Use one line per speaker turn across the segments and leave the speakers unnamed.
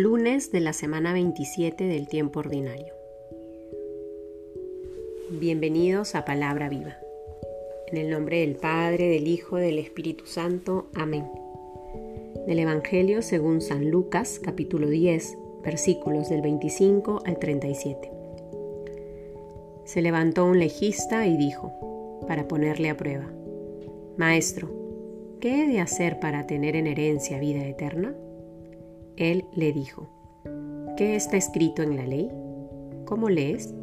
Lunes de la semana 27 del tiempo ordinario. Bienvenidos a Palabra Viva. En el nombre del Padre, del Hijo, del Espíritu Santo. Amén. Del Evangelio según San Lucas, capítulo 10, versículos del 25 al 37. Se levantó un legista y dijo, para ponerle a prueba, Maestro, ¿qué he de hacer para tener en herencia vida eterna? Él le dijo, ¿qué está escrito en la ley? ¿Cómo lees?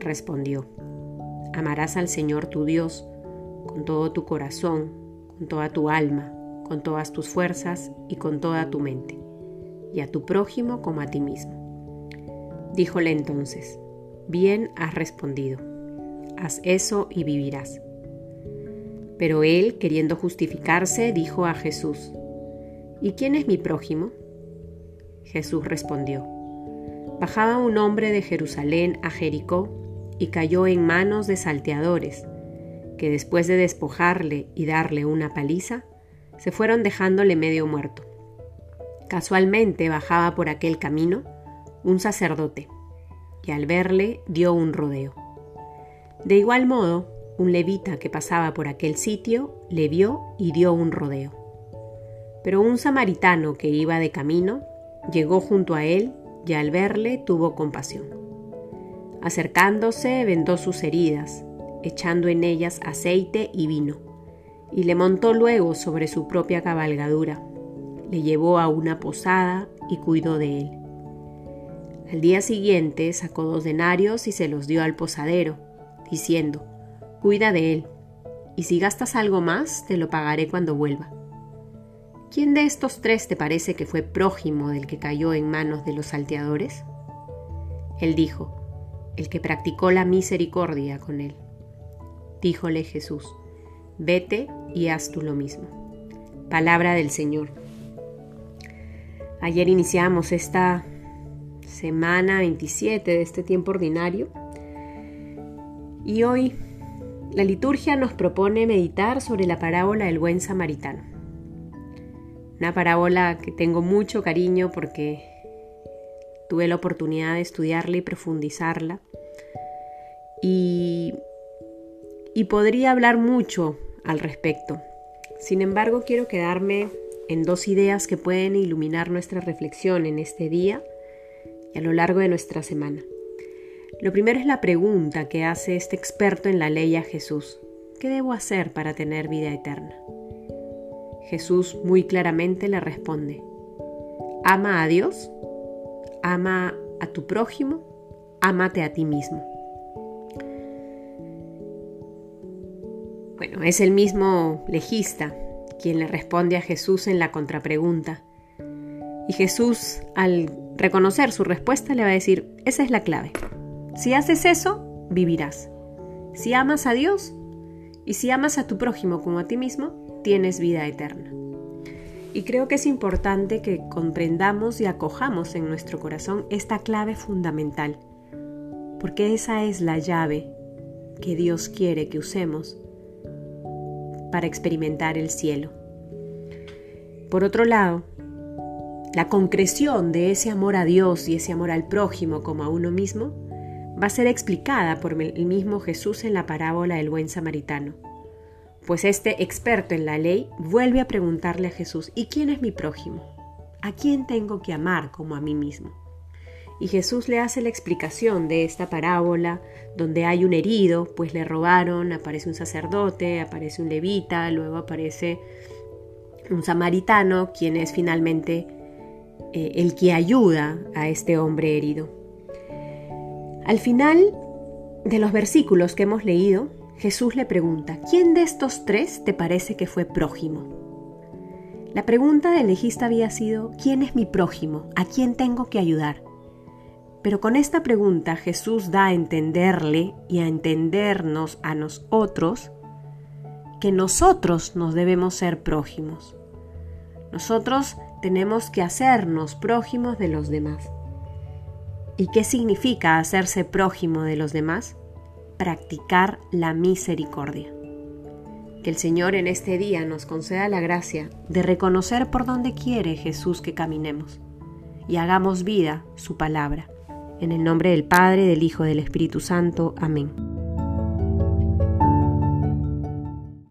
Respondió, amarás al Señor tu Dios con todo tu corazón, con toda tu alma, con todas tus fuerzas y con toda tu mente, y a tu prójimo como a ti mismo. Díjole entonces, bien has respondido, haz eso y vivirás. Pero él, queriendo justificarse, dijo a Jesús, ¿y quién es mi prójimo? Jesús respondió, Bajaba un hombre de Jerusalén a Jericó y cayó en manos de salteadores, que después de despojarle y darle una paliza, se fueron dejándole medio muerto. Casualmente bajaba por aquel camino un sacerdote, y al verle dio un rodeo. De igual modo, un levita que pasaba por aquel sitio le vio y dio un rodeo. Pero un samaritano que iba de camino Llegó junto a él y al verle tuvo compasión. Acercándose vendó sus heridas, echando en ellas aceite y vino, y le montó luego sobre su propia cabalgadura. Le llevó a una posada y cuidó de él. Al día siguiente sacó dos denarios y se los dio al posadero, diciendo, Cuida de él, y si gastas algo más, te lo pagaré cuando vuelva. ¿Quién de estos tres te parece que fue prójimo del que cayó en manos de los salteadores? Él dijo, el que practicó la misericordia con él. Díjole Jesús, vete y haz tú lo mismo. Palabra del Señor. Ayer iniciamos esta semana 27 de este tiempo ordinario y hoy la liturgia nos propone meditar sobre la parábola del buen samaritano. Una parábola que tengo mucho cariño porque tuve la oportunidad de estudiarla y profundizarla. Y, y podría hablar mucho al respecto. Sin embargo, quiero quedarme en dos ideas que pueden iluminar nuestra reflexión en este día y a lo largo de nuestra semana. Lo primero es la pregunta que hace este experto en la ley a Jesús. ¿Qué debo hacer para tener vida eterna? Jesús muy claramente le responde, ama a Dios, ama a tu prójimo, ámate a ti mismo. Bueno, es el mismo legista quien le responde a Jesús en la contrapregunta. Y Jesús, al reconocer su respuesta, le va a decir, esa es la clave. Si haces eso, vivirás. Si amas a Dios y si amas a tu prójimo como a ti mismo, tienes vida eterna. Y creo que es importante que comprendamos y acojamos en nuestro corazón esta clave fundamental, porque esa es la llave que Dios quiere que usemos para experimentar el cielo. Por otro lado, la concreción de ese amor a Dios y ese amor al prójimo como a uno mismo va a ser explicada por el mismo Jesús en la parábola del buen samaritano pues este experto en la ley vuelve a preguntarle a Jesús, ¿y quién es mi prójimo? ¿A quién tengo que amar como a mí mismo? Y Jesús le hace la explicación de esta parábola, donde hay un herido, pues le robaron, aparece un sacerdote, aparece un levita, luego aparece un samaritano, quien es finalmente eh, el que ayuda a este hombre herido. Al final de los versículos que hemos leído, Jesús le pregunta, ¿quién de estos tres te parece que fue prójimo? La pregunta del legista había sido, ¿quién es mi prójimo? ¿A quién tengo que ayudar? Pero con esta pregunta Jesús da a entenderle y a entendernos a nosotros que nosotros nos debemos ser prójimos. Nosotros tenemos que hacernos prójimos de los demás. ¿Y qué significa hacerse prójimo de los demás? Practicar la misericordia. Que el Señor en este día nos conceda la gracia de reconocer por dónde quiere Jesús que caminemos y hagamos vida su palabra. En el nombre del Padre, del Hijo del Espíritu Santo. Amén.